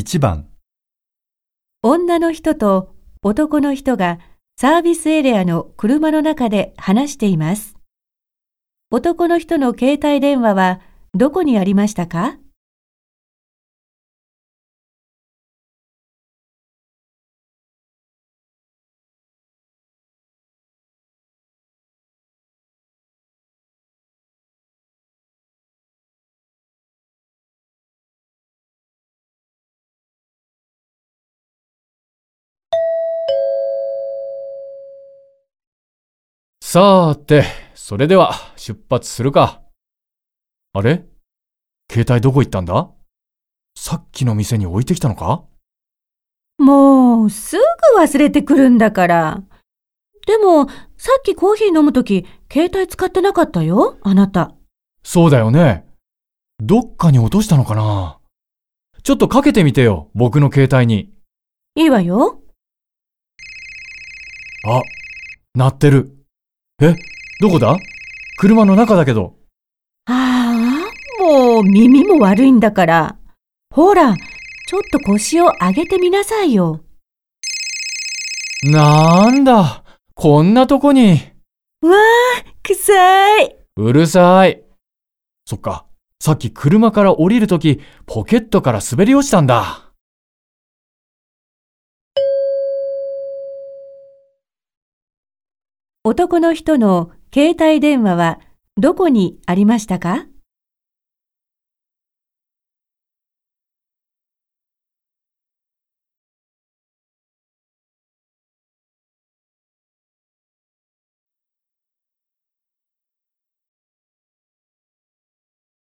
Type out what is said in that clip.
1番、女の人と男の人がサービスエリアの車の中で話しています。男の人の携帯電話はどこにありましたか？さーて、それでは出発するか。あれ？携帯どこ行ったんだ？さっきの店に置いてきたのか？もうすぐ忘れてくるんだから。でもさっきコーヒー飲むとき携帯使ってなかったよ、あなた。そうだよね。どっかに落としたのかな？ちょっとかけてみてよ、僕の携帯に。いいわよ。あ、鳴ってる。え、どこだ？車の中だけど。ああ、もう耳も悪いんだから。ほら、ちょっと腰を上げてみなさいよ。なんだ、こんなとこに。わあ、臭い。うるさい。そっか、さっき車から降りるとき、ポケットから滑り落ちたんだ。男の人の携帯電話はどこにありましたか？